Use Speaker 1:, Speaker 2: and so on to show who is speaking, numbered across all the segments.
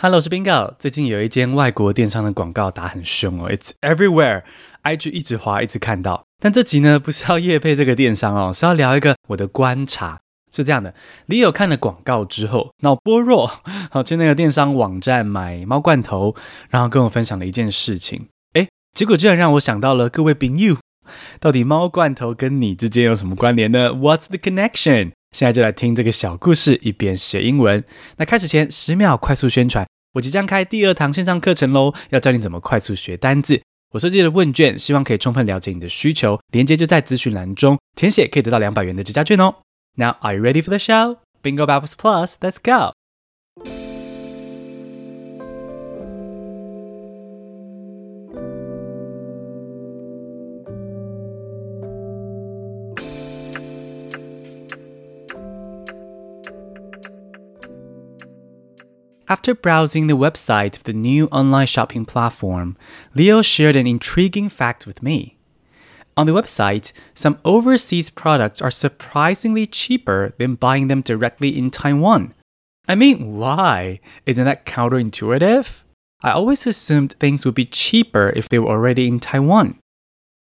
Speaker 1: Hello，我是 Bingo。最近有一间外国电商的广告打很凶哦，It's everywhere，IG 一直滑，一直看到。但这集呢，不是要业配这个电商哦，是要聊一个我的观察。是这样的，Leo 看了广告之后，脑波弱，好去那个电商网站买猫罐头，然后跟我分享了一件事情。诶，结果居然让我想到了各位 Bingo，，到底猫罐头跟你之间有什么关联呢？What's the connection？现在就来听这个小故事，一边学英文。那开始前十秒快速宣传，我即将开第二堂线上课程喽，要教你怎么快速学单字。我设计了问卷，希望可以充分了解你的需求。链接就在咨询栏中，填写可以得到两百元的折价券哦。Now are you ready for the show? Bingo Babes Plus, let's go. After browsing the website of the new online shopping platform, Leo shared an intriguing fact with me. On the website, some overseas products are surprisingly cheaper than buying them directly in Taiwan. I mean, why? Isn't that counterintuitive? I always assumed things would be cheaper if they were already in Taiwan.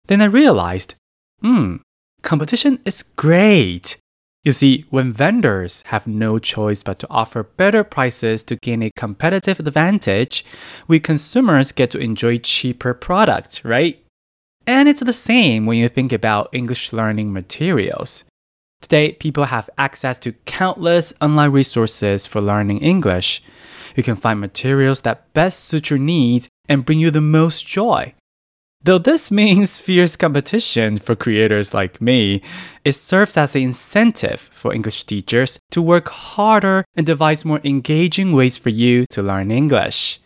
Speaker 1: Then I realized, hmm, competition is great. You see, when vendors have no choice but to offer better prices to gain a competitive advantage, we consumers get to enjoy cheaper products, right? And it's the same when you think about English learning materials. Today, people have access to countless online resources for learning English. You can find materials that best suit your needs and bring you the most joy. Though this means fierce competition for creators like me, it serves as an incentive for English teachers to work harder and devise more engaging ways for you to learn English.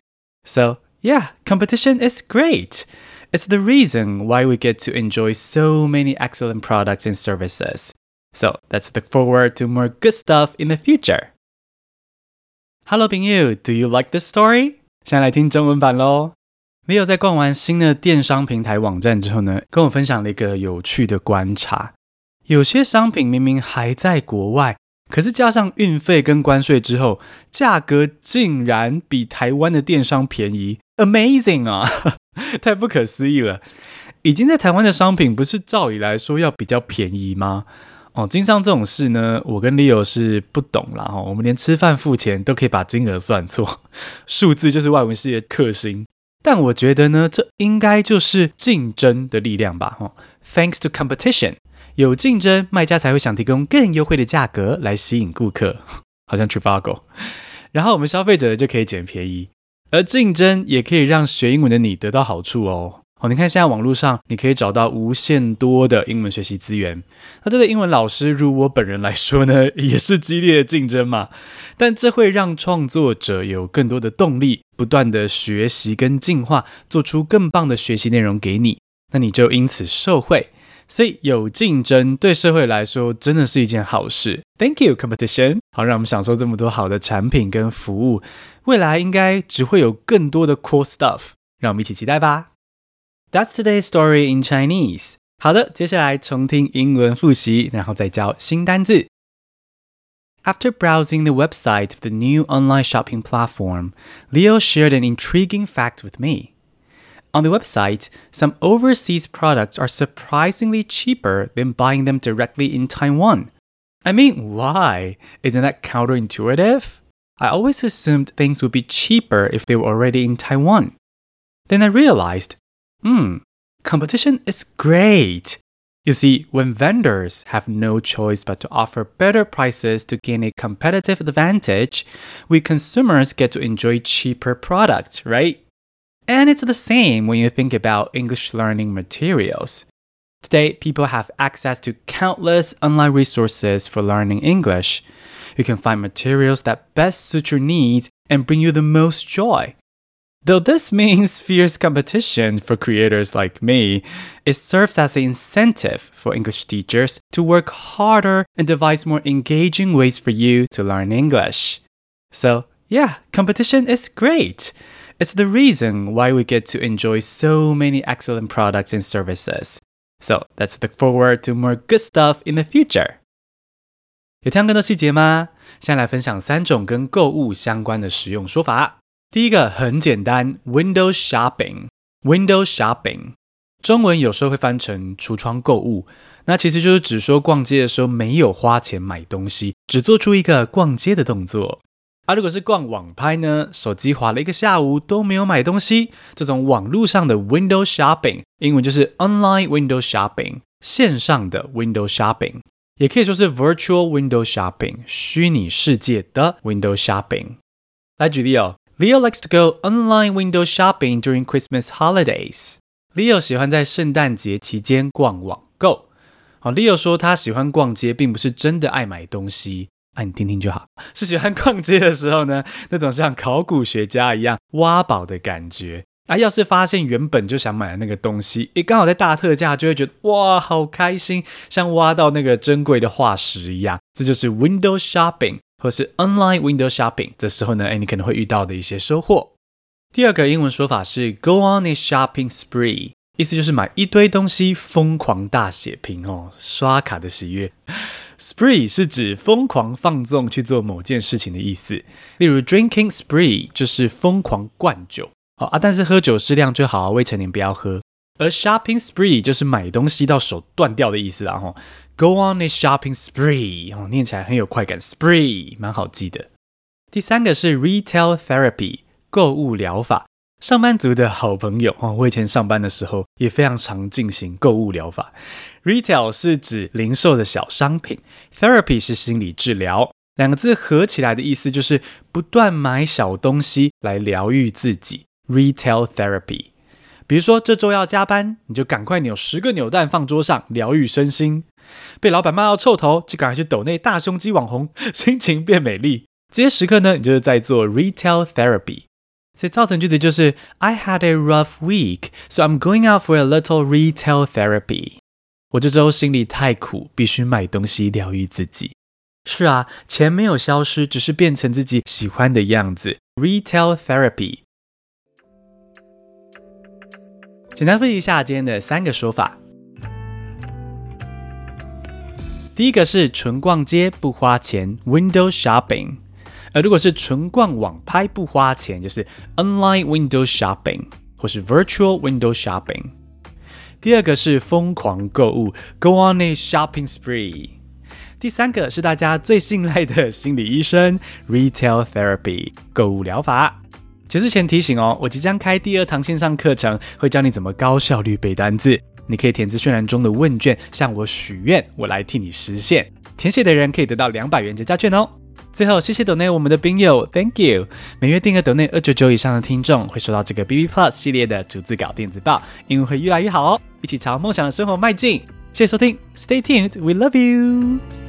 Speaker 1: So, yeah, competition is great. It's the reason why we get to enjoy so many excellent products and services. So, let's look forward to more good stuff in the future. Hello, 朋友，Do you like this story? 现在来听中文版喽。 Leo 在逛完新的电商平台网站之后呢，跟我分享了一个有趣的观察。有些商品明明还在国外，可是加上运费跟关税之后，价格竟然比台湾的电商便宜，Amazing 啊！太不可思议了。已经在台湾的商品，不是照理来说要比较便宜吗？哦，经商这种事呢，我跟 Leo 是不懂啦。哈。我们连吃饭付钱都可以把金额算错，数字就是外文系的克星。但我觉得呢，这应该就是竞争的力量吧。哈，Thanks to competition，有竞争，卖家才会想提供更优惠的价格来吸引顾客，好像 Trivago。然后我们消费者就可以捡便宜，而竞争也可以让学英文的你得到好处哦。哦，你看现在网络上你可以找到无限多的英文学习资源。那这个英文老师，如我本人来说呢，也是激烈的竞争嘛。但这会让创作者有更多的动力，不断的学习跟进化，做出更棒的学习内容给你。那你就因此受惠。所以有竞争对社会来说真的是一件好事。Thank you, competition。好，让我们享受这么多好的产品跟服务。未来应该只会有更多的 cool stuff。让我们一起期待吧。That's today's story in Chinese。好的，接下来重听英文复习，然后再教新单字。After browsing the website of the new online shopping platform, Leo shared an intriguing fact with me. On the website, some overseas products are surprisingly cheaper than buying them directly in Taiwan. I mean, why? Isn't that counterintuitive? I always assumed things would be cheaper if they were already in Taiwan. Then I realized Hmm, competition is great. You see, when vendors have no choice but to offer better prices to gain a competitive advantage, we consumers get to enjoy cheaper products, right? And it's the same when you think about English learning materials. Today, people have access to countless online resources for learning English. You can find materials that best suit your needs and bring you the most joy. Though this means fierce competition for creators like me, it serves as an incentive for English teachers to work harder and devise more engaging ways for you to learn English. So, yeah, competition is great. It's the reason why we get to enjoy so many excellent products and services. So, let's look forward to more good stuff in the future. 有听更多细节吗？现在来分享三种跟购物相关的实用说法。 第一个很简单，window shopping，window shopping，中文有时候会翻成橱窗购物，那其实就是指说逛街的时候没有花钱买东西，只做出一个逛街的动作。而、啊、如果是逛网拍呢，手机滑了一个下午都没有买东西，这种网络上的 window shopping，英文就是 online window shopping，线上的 window shopping，也可以说是 virtual window shopping，虚拟世界的 window shopping。来举例哦。Leo likes to go online window shopping during Christmas holidays. Leo 喜欢在圣诞节期间逛网购。好，Leo 说他喜欢逛街，并不是真的爱买东西。啊，你听听就好，是喜欢逛街的时候呢，那种像考古学家一样挖宝的感觉。啊，要是发现原本就想买的那个东西，诶，刚好在大特价，就会觉得哇，好开心，像挖到那个珍贵的化石一样。这就是 window shopping。或是 online window shopping 的时候呢，诶，你可能会遇到的一些收获。第二个英文说法是 go on a shopping spree，意思就是买一堆东西，疯狂大血拼哦，刷卡的喜悦。spree 是指疯狂放纵去做某件事情的意思，例如 drinking spree 就是疯狂灌酒哦啊，但是喝酒适量就好，未成年不要喝。而 shopping spree 就是买东西到手断掉的意思啦，吼。Go on a shopping spree，哦，念起来很有快感，spree 蛮好记的。第三个是 retail therapy，购物疗法，上班族的好朋友哦。我以前上班的时候也非常常进行购物疗法。Retail 是指零售的小商品，therapy 是心理治疗，两个字合起来的意思就是不断买小东西来疗愈自己。Retail therapy。比如说这周要加班，你就赶快扭十个扭蛋放桌上，疗愈身心。被老板骂到臭头，就赶快去抖内大胸肌网红，心情变美丽。这些时刻呢，你就是在做 retail therapy。所以造成句子就是 I had a rough week, so I'm going out for a little retail therapy。我这周心里太苦，必须买东西疗愈自己。是啊，钱没有消失，只是变成自己喜欢的样子。retail therapy。简单复习一下今天的三个说法。第一个是纯逛街不花钱，window shopping；而如果是纯逛网拍不花钱，就是 online window shopping 或是 virtual window shopping。第二个是疯狂购物，go on a shopping spree。第三个是大家最信赖的心理医生，retail therapy 购物疗法。结束前提醒哦，我即将开第二堂线上课程，会教你怎么高效率背单字。你可以填资讯栏中的问卷，向我许愿，我来替你实现。填写的人可以得到两百元折价券哦。最后，谢谢抖内我们的宾友，Thank you。每月订阅抖内二九九以上的听众，会收到这个 B B Plus 系列的逐字稿电子报，英文会越来越好哦。一起朝梦想的生活迈进。谢谢收听，Stay tuned，We love you。